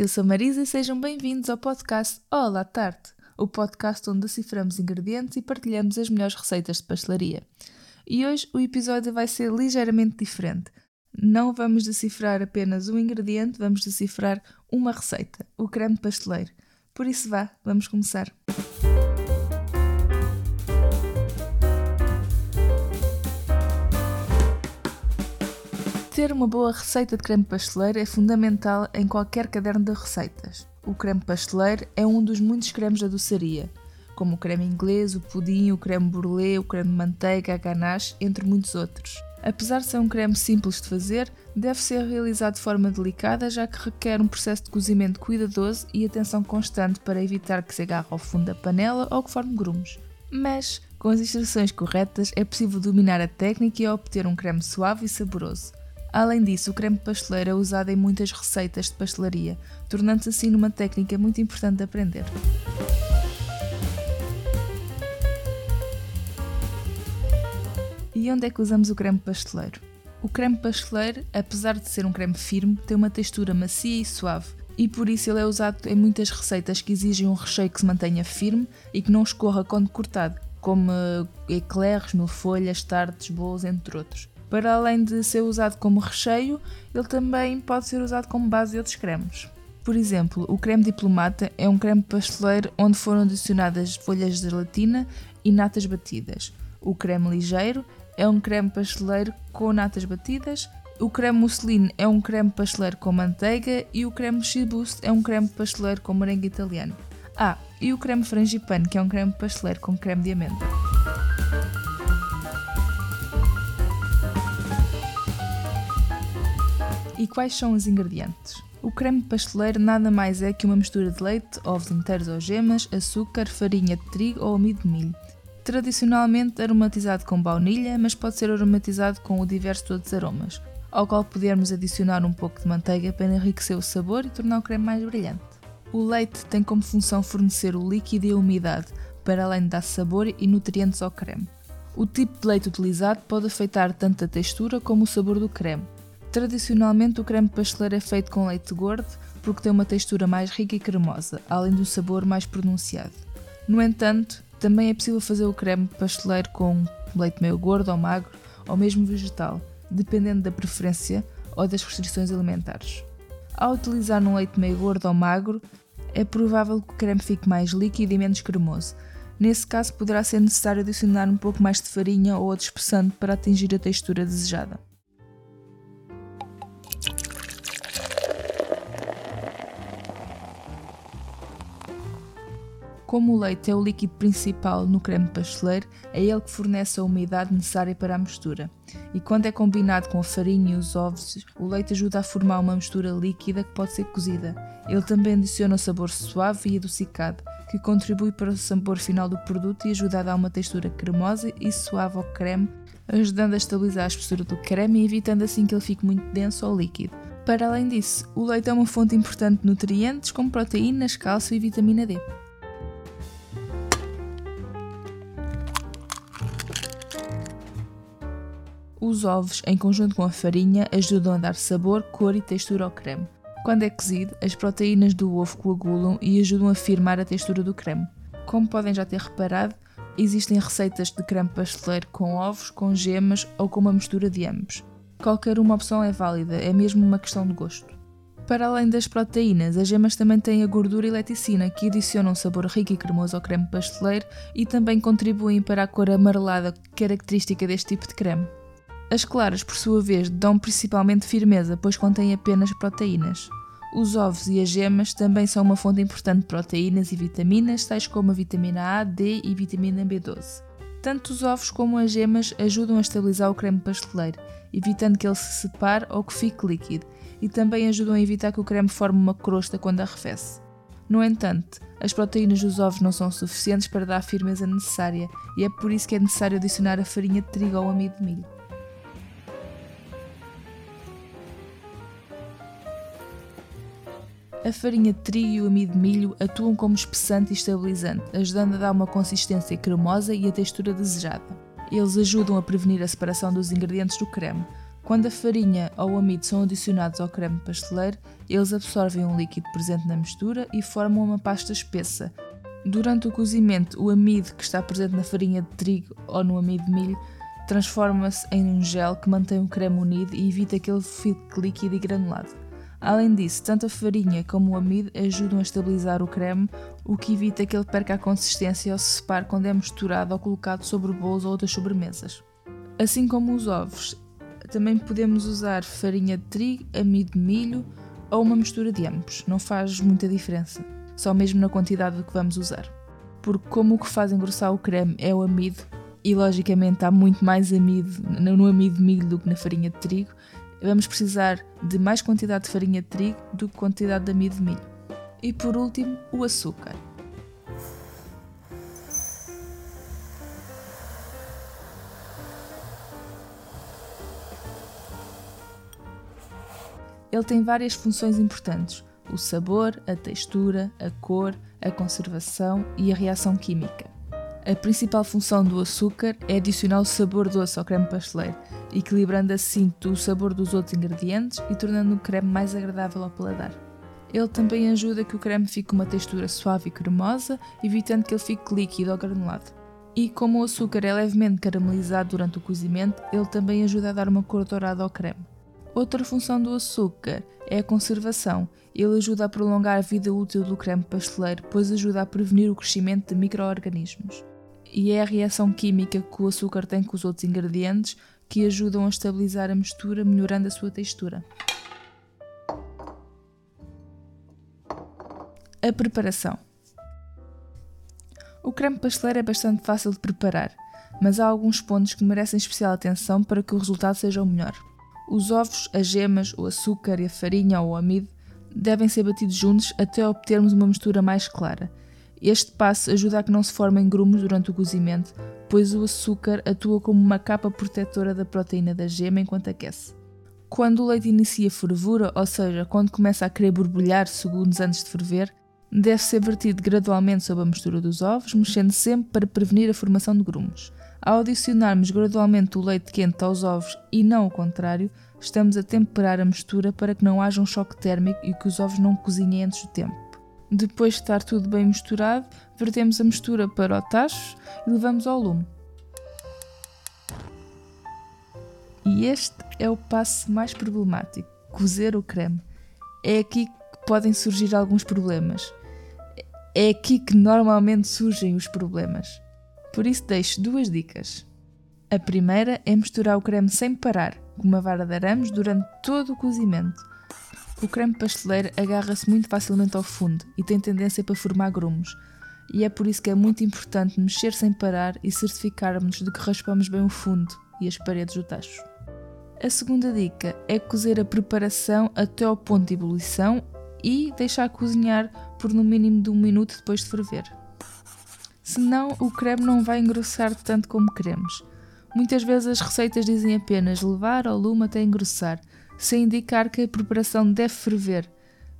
Eu sou Marisa e sejam bem-vindos ao podcast Olá Tarte, o podcast onde deciframos ingredientes e partilhamos as melhores receitas de pastelaria. E hoje o episódio vai ser ligeiramente diferente. Não vamos decifrar apenas um ingrediente, vamos decifrar uma receita, o creme pasteleiro. Por isso vá, vamos começar. Ter uma boa receita de creme pasteleiro é fundamental em qualquer caderno de receitas. O creme pasteleiro é um dos muitos cremes da doçaria, como o creme inglês, o pudim, o creme brulee, o creme manteiga, a ganache, entre muitos outros. Apesar de ser um creme simples de fazer, deve ser realizado de forma delicada, já que requer um processo de cozimento cuidadoso e atenção constante para evitar que se agarre ao fundo da panela ou que forme grumos. Mas, com as instruções corretas, é possível dominar a técnica e obter um creme suave e saboroso. Além disso, o creme pasteleiro é usado em muitas receitas de pastelaria, tornando-se assim numa técnica muito importante de aprender. E onde é que usamos o creme pasteleiro? O creme pasteleiro, apesar de ser um creme firme, tem uma textura macia e suave, e por isso ele é usado em muitas receitas que exigem um recheio que se mantenha firme e que não escorra quando cortado, como eclairs, folhas, tartes, bolos, entre outros. Para além de ser usado como recheio, ele também pode ser usado como base de outros cremes. Por exemplo, o creme diplomata é um creme pasteleiro onde foram adicionadas folhas de gelatina e natas batidas. O creme ligeiro é um creme pasteleiro com natas batidas. O creme mousseline é um creme pasteleiro com manteiga e o creme Chibust é um creme pasteleiro com merengue italiano. Ah, e o creme frangipane, que é um creme pasteleiro com creme de amêndoa. E quais são os ingredientes? O creme pasteleiro nada mais é que uma mistura de leite, ovos inteiros ou gemas, açúcar, farinha de trigo ou amido de milho. Tradicionalmente aromatizado com baunilha, mas pode ser aromatizado com o diversos outros aromas, ao qual podermos adicionar um pouco de manteiga para enriquecer o sabor e tornar o creme mais brilhante. O leite tem como função fornecer o líquido e a umidade, para além de dar sabor e nutrientes ao creme. O tipo de leite utilizado pode afetar tanto a textura como o sabor do creme, Tradicionalmente, o creme pasteleiro é feito com leite gordo porque tem uma textura mais rica e cremosa, além do sabor mais pronunciado. No entanto, também é possível fazer o creme pasteleiro com leite meio gordo ou magro, ou mesmo vegetal, dependendo da preferência ou das restrições alimentares. Ao utilizar um leite meio gordo ou magro, é provável que o creme fique mais líquido e menos cremoso. Nesse caso, poderá ser necessário adicionar um pouco mais de farinha ou outro espessante para atingir a textura desejada. Como o leite é o líquido principal no creme pasteleiro, é ele que fornece a umidade necessária para a mistura. E quando é combinado com a farinha e os ovos, o leite ajuda a formar uma mistura líquida que pode ser cozida. Ele também adiciona o sabor suave e adocicado, que contribui para o sabor final do produto e ajuda a dar uma textura cremosa e suave ao creme, ajudando a estabilizar a espessura do creme e evitando assim que ele fique muito denso ou líquido. Para além disso, o leite é uma fonte importante de nutrientes como proteínas, cálcio e vitamina D. Os ovos, em conjunto com a farinha, ajudam a dar sabor, cor e textura ao creme. Quando é cozido, as proteínas do ovo coagulam e ajudam a firmar a textura do creme. Como podem já ter reparado, existem receitas de creme pasteleiro com ovos, com gemas ou com uma mistura de ambos. Qualquer uma opção é válida, é mesmo uma questão de gosto. Para além das proteínas, as gemas também têm a gordura e leticina, que adicionam um sabor rico e cremoso ao creme pasteleiro e também contribuem para a cor amarelada característica deste tipo de creme. As claras, por sua vez, dão principalmente firmeza, pois contêm apenas proteínas. Os ovos e as gemas também são uma fonte importante de proteínas e vitaminas, tais como a vitamina A, D e vitamina B12. Tanto os ovos como as gemas ajudam a estabilizar o creme pasteleiro, evitando que ele se separe ou que fique líquido, e também ajudam a evitar que o creme forme uma crosta quando arrefece. No entanto, as proteínas dos ovos não são suficientes para dar a firmeza necessária, e é por isso que é necessário adicionar a farinha de trigo ou amido de milho. A farinha de trigo e o amido de milho atuam como espessante e estabilizante, ajudando a dar uma consistência cremosa e a textura desejada. Eles ajudam a prevenir a separação dos ingredientes do creme. Quando a farinha ou o amido são adicionados ao creme pasteleiro, eles absorvem um líquido presente na mistura e formam uma pasta espessa. Durante o cozimento, o amido que está presente na farinha de trigo ou no amido de milho transforma-se em um gel que mantém o creme unido e evita que ele fique líquido e granulado. Além disso, tanto a farinha como o amido ajudam a estabilizar o creme, o que evita que ele perca a consistência ou se separe quando é misturado ou colocado sobre bolos ou outras sobremesas. Assim como os ovos, também podemos usar farinha de trigo, amido de milho ou uma mistura de ambos. Não faz muita diferença, só mesmo na quantidade que vamos usar. Porque como o que faz engrossar o creme é o amido, e logicamente há muito mais amido no amido de milho do que na farinha de trigo, vamos precisar de mais quantidade de farinha de trigo do que quantidade de amido de milho. E por último, o açúcar. Ele tem várias funções importantes: o sabor, a textura, a cor, a conservação e a reação química. A principal função do açúcar é adicionar o sabor doce ao creme pasteleiro, equilibrando assim o sabor dos outros ingredientes e tornando o creme mais agradável ao paladar. Ele também ajuda que o creme fique com uma textura suave e cremosa, evitando que ele fique líquido ou granulado. E como o açúcar é levemente caramelizado durante o cozimento, ele também ajuda a dar uma cor dourada ao creme. Outra função do açúcar é a conservação. Ele ajuda a prolongar a vida útil do creme pasteleiro, pois ajuda a prevenir o crescimento de micro-organismos. E é a reação química que o açúcar tem com os outros ingredientes que ajudam a estabilizar a mistura, melhorando a sua textura. A preparação. O creme pasteleiro é bastante fácil de preparar, mas há alguns pontos que merecem especial atenção para que o resultado seja o melhor. Os ovos, as gemas, o açúcar e a farinha ou o amido devem ser batidos juntos até obtermos uma mistura mais clara. Este passo ajuda a que não se formem grumos durante o cozimento, pois o açúcar atua como uma capa protetora da proteína da gema enquanto aquece. Quando o leite inicia fervura, ou seja, quando começa a querer borbulhar segundos antes de ferver, deve ser vertido gradualmente sobre a mistura dos ovos, mexendo sempre para prevenir a formação de grumos. Ao adicionarmos gradualmente o leite quente aos ovos e não o contrário, estamos a temperar a mistura para que não haja um choque térmico e que os ovos não cozinhem antes do tempo. Depois de estar tudo bem misturado, vertemos a mistura para o tacho e levamos ao lume. E este é o passo mais problemático: cozer o creme. É aqui que podem surgir alguns problemas. É aqui que normalmente surgem os problemas. Por isso, deixo duas dicas. A primeira é misturar o creme sem parar, com uma vara de arames, durante todo o cozimento. O creme pasteleiro agarra-se muito facilmente ao fundo e tem tendência para formar grumos, e é por isso que é muito importante mexer sem parar e certificarmos de que raspamos bem o fundo e as paredes do tacho. A segunda dica é cozer a preparação até ao ponto de ebulição e deixar cozinhar por no mínimo de um minuto depois de ferver. Senão o creme não vai engrossar tanto como queremos. Muitas vezes as receitas dizem apenas levar ao lume até engrossar, sem indicar que a preparação deve ferver,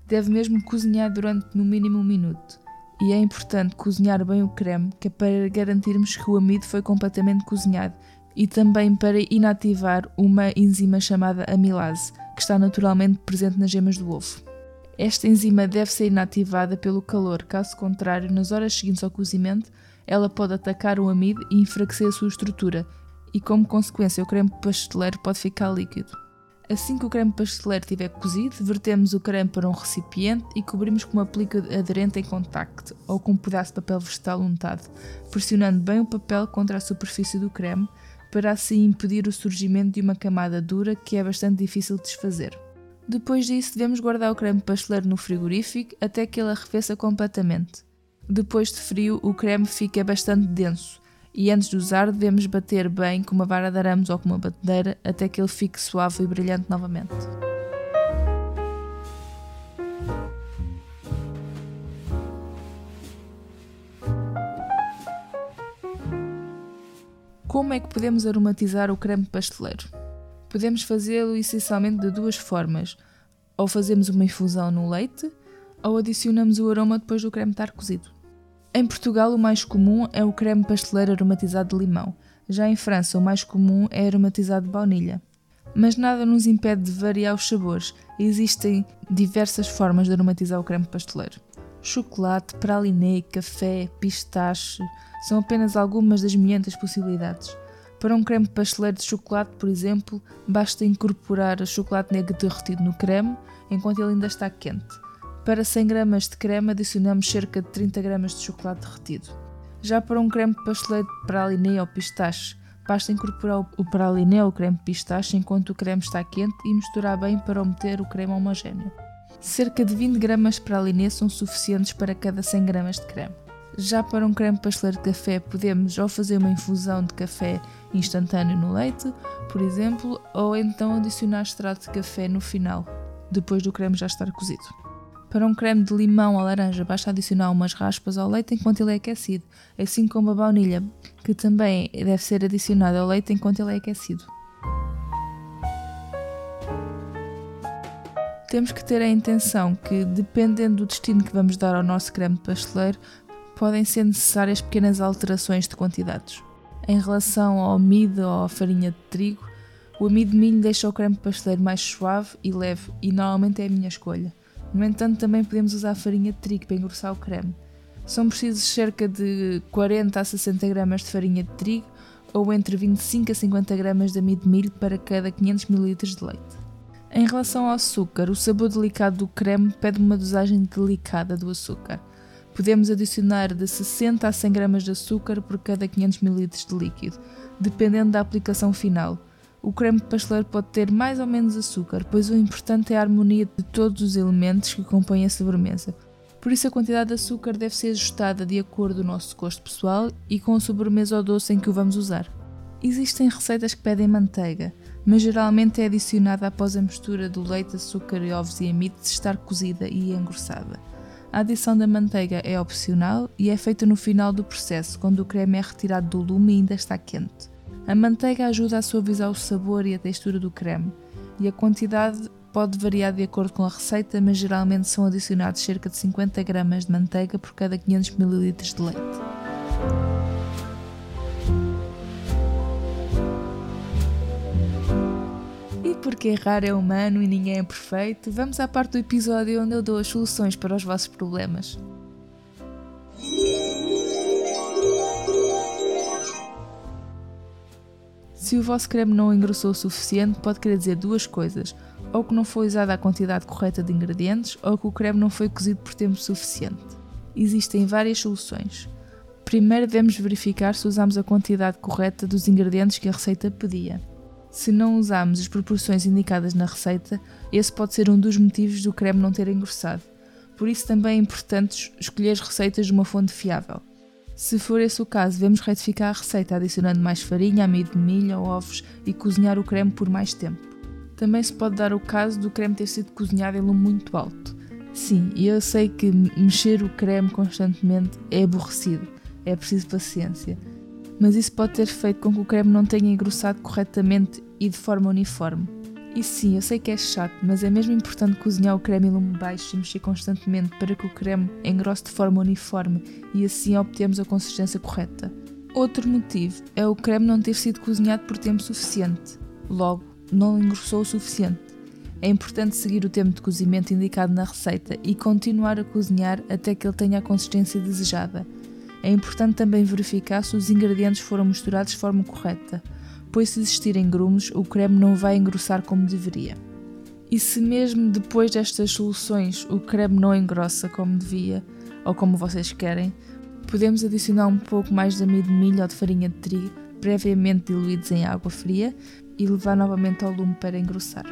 deve mesmo cozinhar durante no mínimo um minuto. E é importante cozinhar bem o creme, que é para garantirmos que o amido foi completamente cozinhado e também para inativar uma enzima chamada amilase, que está naturalmente presente nas gemas do ovo. Esta enzima deve ser inativada pelo calor, caso contrário, nas horas seguintes ao cozimento, ela pode atacar o amido e enfraquecer a sua estrutura, e como consequência o creme pasteleiro pode ficar líquido. Assim que o creme pasteleiro estiver cozido, vertemos o creme para um recipiente e cobrimos com uma película aderente em contacto ou com um pedaço de papel vegetal untado, pressionando bem o papel contra a superfície do creme para assim impedir o surgimento de uma camada dura que é bastante difícil de desfazer. Depois disso, devemos guardar o creme pasteleiro no frigorífico até que ele arrefeça completamente. Depois de frio, o creme fica bastante denso e antes de usar devemos bater bem com uma vara de arames ou com uma batedeira até que ele fique suave e brilhante novamente. Como é que podemos aromatizar o creme pasteleiro? Podemos fazê-lo essencialmente de duas formas. Ou fazemos uma infusão no leite, ou adicionamos o aroma depois do creme estar cozido. Em Portugal, o mais comum é o creme pasteleiro aromatizado de limão. Já em França, o mais comum é aromatizado de baunilha. Mas nada nos impede de variar os sabores. Existem diversas formas de aromatizar o creme pasteleiro. Chocolate, pralinê, café, pistache são apenas algumas das milhentas possibilidades. Para um creme pasteleiro de chocolate, por exemplo, basta incorporar chocolate negro derretido no creme enquanto ele ainda está quente. Para 100 gramas de creme adicionamos cerca de 30 gramas de chocolate derretido. Já para um creme pasteleiro de praliné ou pistache, basta incorporar o praliné ou creme pistache enquanto o creme está quente e misturar bem para obter o creme homogéneo. Cerca de 20 gramas de praliné são suficientes para cada 100 gramas de creme. Já para um creme pasteleiro de café, podemos ou fazer uma infusão de café instantâneo no leite, por exemplo, ou então adicionar extrato de café no final, depois do creme já estar cozido. Para um creme de limão ou laranja, basta adicionar umas raspas ao leite enquanto ele é aquecido, assim como a baunilha, que também deve ser adicionada ao leite enquanto ele é aquecido. Temos que ter a intenção que, dependendo do destino que vamos dar ao nosso creme pasteleiro, podem ser necessárias pequenas alterações de quantidades. Em relação ao amido ou à farinha de trigo, o amido de milho deixa o creme pasteleiro mais suave e leve e normalmente é a minha escolha. No entanto, também podemos usar farinha de trigo para engrossar o creme. São precisos cerca de 40 a 60 gramas de farinha de trigo ou entre 25 a 50 gramas de amido de milho para cada 500 ml de leite. Em relação ao açúcar, o sabor delicado do creme pede uma dosagem delicada do açúcar. Podemos adicionar de 60 a 100 gramas de açúcar por cada 500 ml de líquido, dependendo da aplicação final. O creme pasteleiro pode ter mais ou menos açúcar, pois o importante é a harmonia de todos os elementos que compõem a sobremesa. Por isso, a quantidade de açúcar deve ser ajustada de acordo com o nosso gosto pessoal e com a sobremesa ou doce em que o vamos usar. Existem receitas que pedem manteiga, mas geralmente é adicionada após a mistura do leite, açúcar, ovos e amido estar cozida e engrossada. A adição da manteiga é opcional e é feita no final do processo, quando o creme é retirado do lume e ainda está quente. A manteiga ajuda a suavizar o sabor e a textura do creme, e a quantidade pode variar de acordo com a receita, mas geralmente são adicionados cerca de 50 gramas de manteiga por cada 500 ml de leite. E porque errar é humano e ninguém é perfeito, vamos à parte do episódio onde eu dou as soluções para os vossos problemas. Se o vosso creme não engrossou o suficiente, pode querer dizer duas coisas: ou que não foi usada a quantidade correta de ingredientes, ou que o creme não foi cozido por tempo suficiente. Existem várias soluções. Primeiro devemos verificar se usamos a quantidade correta dos ingredientes que a receita pedia. Se não usamos as proporções indicadas na receita, esse pode ser um dos motivos do creme não ter engrossado. Por isso também é importante escolher receitas de uma fonte fiável. Se for esse o caso, devemos retificar a receita adicionando mais farinha, amido de milho ou ovos e cozinhar o creme por mais tempo. Também se pode dar o caso do creme ter sido cozinhado em lume muito alto. Sim, eu sei que mexer o creme constantemente é aborrecido, é preciso paciência. Mas isso pode ter feito com que o creme não tenha engrossado corretamente e de forma uniforme. E sim, eu sei que é chato, mas é mesmo importante cozinhar o creme em lume baixo e mexer constantemente para que o creme engrosse de forma uniforme e assim obtemos a consistência correta. Outro motivo é o creme não ter sido cozinhado por tempo suficiente, logo, não engrossou o suficiente. É importante seguir o tempo de cozimento indicado na receita e continuar a cozinhar até que ele tenha a consistência desejada. É importante também verificar se os ingredientes foram misturados de forma correta pois se existirem grumos, o creme não vai engrossar como deveria. E se mesmo depois destas soluções o creme não engrossa como devia, ou como vocês querem, podemos adicionar um pouco mais de amido de milho ou de farinha de trigo, previamente diluídos em água fria, e levar novamente ao lume para engrossar.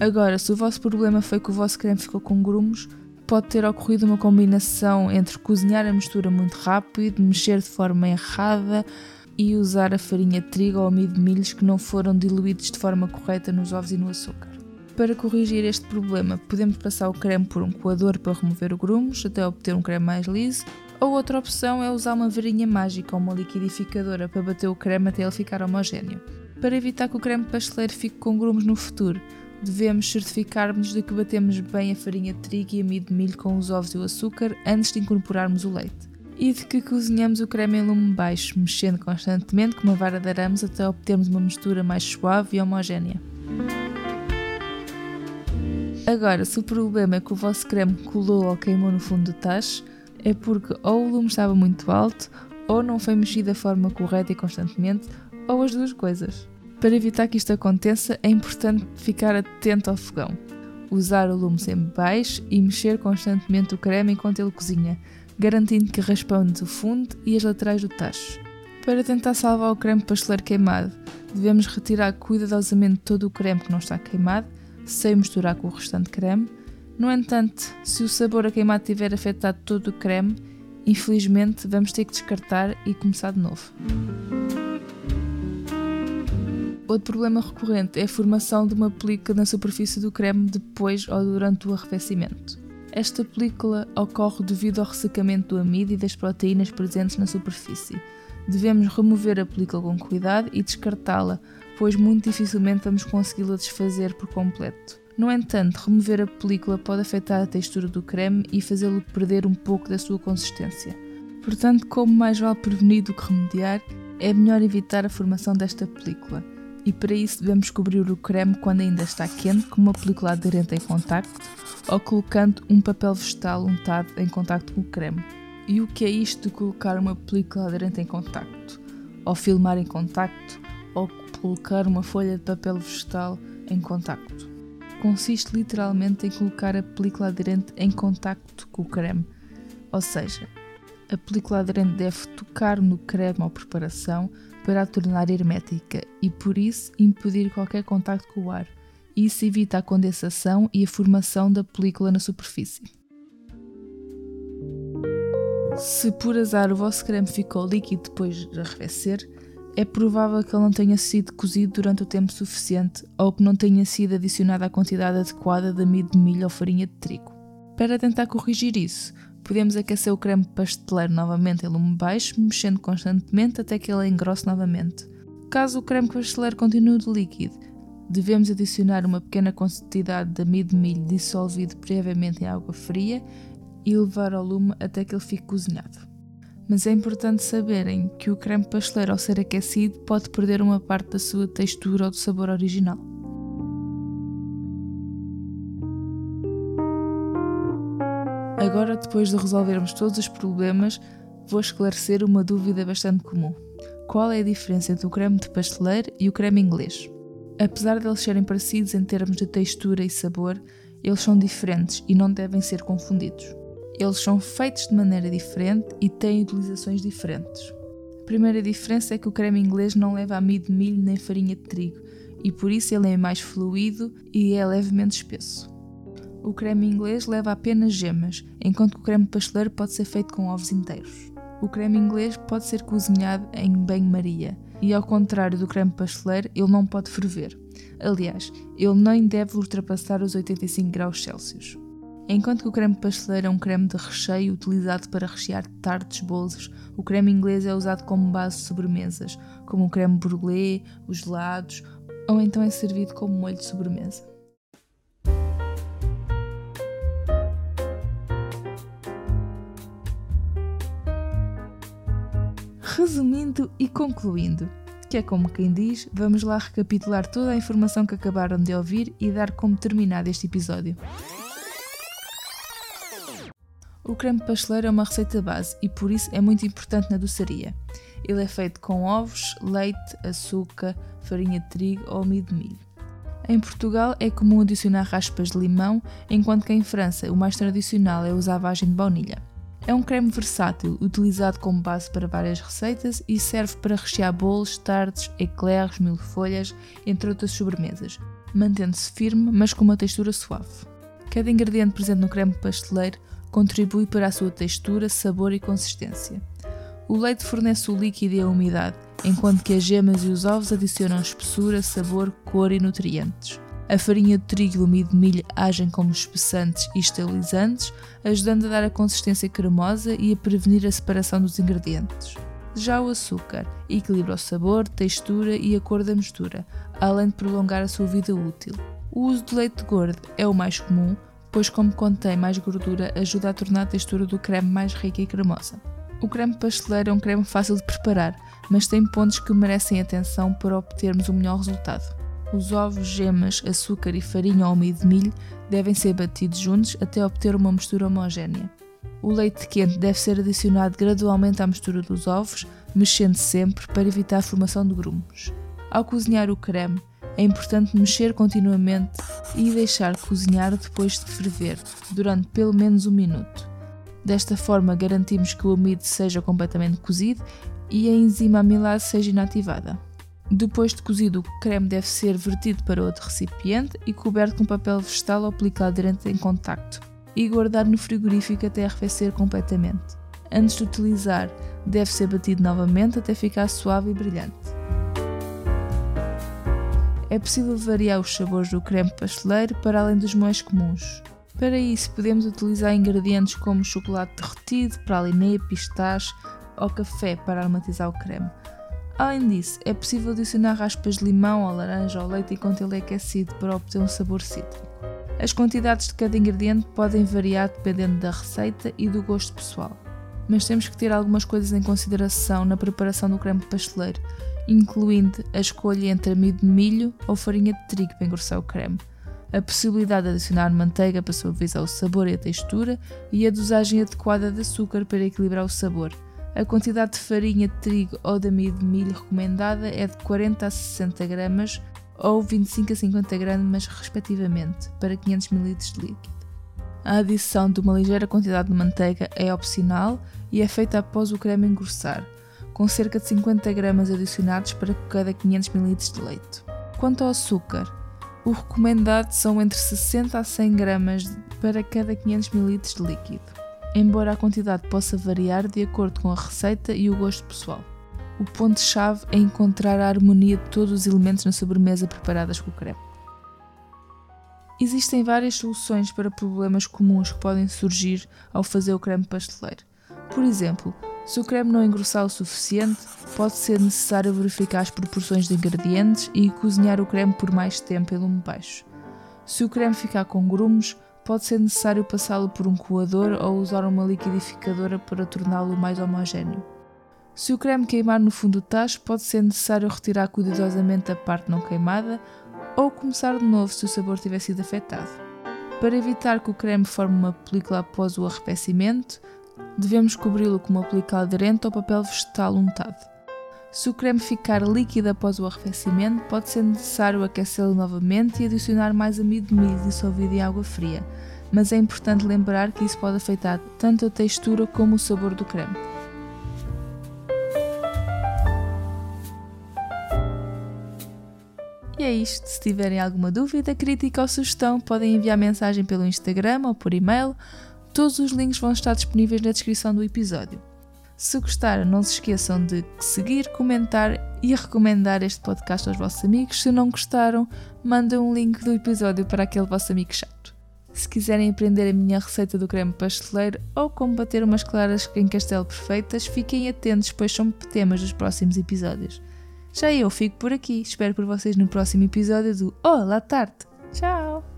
Agora, se o vosso problema foi que o vosso creme ficou com grumos, pode ter ocorrido uma combinação entre cozinhar a mistura muito rápido, mexer de forma errada, e usar a farinha de trigo ou amido de milhos que não foram diluídos de forma correta nos ovos e no açúcar. Para corrigir este problema, podemos passar o creme por um coador para remover o grumos até obter um creme mais liso, ou outra opção é usar uma varinha mágica ou uma liquidificadora para bater o creme até ele ficar homogéneo. Para evitar que o creme pasteleiro fique com grumos no futuro, devemos certificar-nos de que batemos bem a farinha de trigo e amido de milho com os ovos e o açúcar antes de incorporarmos o leite. E de que cozinhamos o creme em lume baixo, mexendo constantemente com uma vara de arames até obtermos uma mistura mais suave e homogénea. Agora, se o problema é que o vosso creme colou ou queimou no fundo do tacho, é porque ou o lume estava muito alto, ou não foi mexido da forma correta e constantemente, ou as duas coisas. Para evitar que isto aconteça, é importante ficar atento ao fogão, usar o lume sempre baixo e mexer constantemente o creme enquanto ele cozinha, garantindo que raspantes o fundo e as laterais do tacho. Para tentar salvar o creme pasteleiro queimado, devemos retirar cuidadosamente todo o creme que não está queimado, sem misturar com o restante creme. No entanto, se o sabor a queimado tiver afetado todo o creme, infelizmente vamos ter que descartar e começar de novo. Outro problema recorrente é a formação de uma película na superfície do creme depois ou durante o arrefecimento. Esta película ocorre devido ao ressecamento do amido e das proteínas presentes na superfície. Devemos remover a película com cuidado e descartá-la, pois muito dificilmente vamos consegui-la desfazer por completo. No entanto, remover a película pode afetar a textura do creme e fazê-lo perder um pouco da sua consistência. Portanto, como mais vale prevenir do que remediar, é melhor evitar a formação desta película e para isso devemos cobrir o creme quando ainda está quente com uma película aderente em contacto ou colocando um papel vegetal untado em contacto com o creme. E o que é isto de colocar uma película aderente em contacto? Ou filmar em contacto? Ou colocar uma folha de papel vegetal em contacto? Consiste literalmente em colocar a película aderente em contacto com o creme. Ou seja, a película aderente deve tocar no creme ou preparação para a tornar hermética e, por isso, impedir qualquer contacto com o ar. Isso evita a condensação e a formação da película na superfície. Se por azar o vosso creme ficou líquido depois de arrefecer, é provável que ele não tenha sido cozido durante o tempo suficiente ou que não tenha sido adicionada a quantidade adequada de amido de milho ou farinha de trigo. Para tentar corrigir isso, Podemos aquecer o creme pasteleiro novamente em lume baixo, mexendo constantemente até que ele engrosse novamente. Caso o creme pasteleiro continue líquido, devemos adicionar uma pequena quantidade de amido de milho dissolvido previamente em água fria e levar ao lume até que ele fique cozinhado. Mas é importante saberem que o creme pasteleiro, ao ser aquecido, pode perder uma parte da sua textura ou do sabor original. Agora, depois de resolvermos todos os problemas, vou esclarecer uma dúvida bastante comum. Qual é a diferença entre o creme de pasteleiro e o creme inglês? Apesar de eles serem parecidos em termos de textura e sabor, eles são diferentes e não devem ser confundidos. Eles são feitos de maneira diferente e têm utilizações diferentes. A primeira diferença é que o creme inglês não leva amido de milho nem farinha de trigo e por isso ele é mais fluido e é levemente espesso. O creme inglês leva apenas gemas, enquanto que o creme pasteleiro pode ser feito com ovos inteiros. O creme inglês pode ser cozinhado em banho-maria e, ao contrário do creme pasteleiro, ele não pode ferver. Aliás, ele nem deve ultrapassar os 85 graus Celsius. Enquanto que o creme pasteleiro é um creme de recheio utilizado para rechear tartes, bolos, o creme inglês é usado como base de sobremesas, como o creme brulee, os gelados, ou então é servido como molho de sobremesa. Resumindo e concluindo, que é como quem diz, vamos lá recapitular toda a informação que acabaram de ouvir e dar como terminado este episódio. O creme pasteleiro é uma receita base e por isso é muito importante na doçaria. Ele é feito com ovos, leite, açúcar, farinha de trigo ou amido de milho. Em Portugal é comum adicionar raspas de limão, enquanto que em França o mais tradicional é usar vagem de baunilha. É um creme versátil, utilizado como base para várias receitas e serve para rechear bolos, tartes, eclairs, mil folhas, entre outras sobremesas, mantendo-se firme, mas com uma textura suave. Cada ingrediente presente no creme pasteleiro contribui para a sua textura, sabor e consistência. O leite fornece o líquido e a umidade, enquanto que as gemas e os ovos adicionam espessura, sabor, cor e nutrientes. A farinha de trigo e o amido de milho agem como espessantes e estabilizantes, ajudando a dar a consistência cremosa e a prevenir a separação dos ingredientes. Já o açúcar equilibra o sabor, textura e a cor da mistura, além de prolongar a sua vida útil. O uso de leite gordo é o mais comum, pois, como contém mais gordura, ajuda a tornar a textura do creme mais rica e cremosa. O creme pasteleiro é um creme fácil de preparar, mas tem pontos que merecem atenção para obtermos o um melhor resultado. Os ovos, gemas, açúcar e farinha ou amido de milho devem ser batidos juntos até obter uma mistura homogénea. O leite quente deve ser adicionado gradualmente à mistura dos ovos, mexendo sempre para evitar a formação de grumos. Ao cozinhar o creme, é importante mexer continuamente e deixar cozinhar depois de ferver, durante pelo menos um minuto. Desta forma, garantimos que o amido seja completamente cozido e a enzima amilase seja inativada. Depois de cozido, o creme deve ser vertido para outro recipiente e coberto com papel vegetal ou película aderente em contacto e guardado no frigorífico até arrefecer completamente. Antes de utilizar, deve ser batido novamente até ficar suave e brilhante. É possível variar os sabores do creme pasteleiro para além dos mais comuns. Para isso, podemos utilizar ingredientes como chocolate derretido, pralinê, pistache ou café para aromatizar o creme. Além disso, é possível adicionar raspas de limão ou laranja ou leite enquanto ele é aquecido para obter um sabor cítrico. As quantidades de cada ingrediente podem variar dependendo da receita e do gosto pessoal, mas temos que ter algumas coisas em consideração na preparação do creme pasteleiro, incluindo a escolha entre amido de milho ou farinha de trigo para engrossar o creme a possibilidade de adicionar manteiga para suavizar o sabor e a textura e a dosagem adequada de açúcar para equilibrar o sabor. A quantidade de farinha de trigo ou de amido de milho recomendada é de 40 a 60 gramas ou 25 a 50 gramas respectivamente para 500 ml de líquido. A adição de uma ligeira quantidade de manteiga é opcional e é feita após o creme engrossar, com cerca de 50 gramas adicionados para cada 500 ml de leite. Quanto ao açúcar, o recomendado são entre 60 a 100 gramas para cada 500 ml de líquido, embora a quantidade possa variar de acordo com a receita e o gosto pessoal. O ponto-chave é encontrar a harmonia de todos os elementos na sobremesa preparadas com o creme. Existem várias soluções para problemas comuns que podem surgir ao fazer o creme pasteleiro. Por exemplo, se o creme não engrossar o suficiente, pode ser necessário verificar as proporções de ingredientes e cozinhar o creme por mais tempo em lume baixo. Se o creme ficar com grumos, pode ser necessário passá-lo por um coador ou usar uma liquidificadora para torná-lo mais homogéneo. Se o creme queimar no fundo do tacho, pode ser necessário retirar cuidadosamente a parte não queimada ou começar de novo se o sabor tiver sido afetado. Para evitar que o creme forme uma película após o arrefecimento, Devemos cobri-lo com uma película aderente ou papel vegetal untado. Se o creme ficar líquido após o arrefecimento, pode ser necessário aquecê-lo novamente e adicionar mais amido de milho dissolvido em água fria, mas é importante lembrar que isso pode afetar tanto a textura como o sabor do creme. E é isto. Se tiverem alguma dúvida, crítica ou sugestão, podem enviar mensagem pelo Instagram ou por e-mail Todos os links vão estar disponíveis na descrição do episódio. Se gostaram, não se esqueçam de seguir, comentar e recomendar este podcast aos vossos amigos. Se não gostaram, mandem um link do episódio para aquele vosso amigo chato. Se quiserem aprender a minha receita do creme pasteleiro ou como bater umas claras em castelo perfeitas, fiquem atentos, pois são temas dos próximos episódios. Já eu fico por aqui, espero por vocês no próximo episódio do Olá Tarte. Tchau!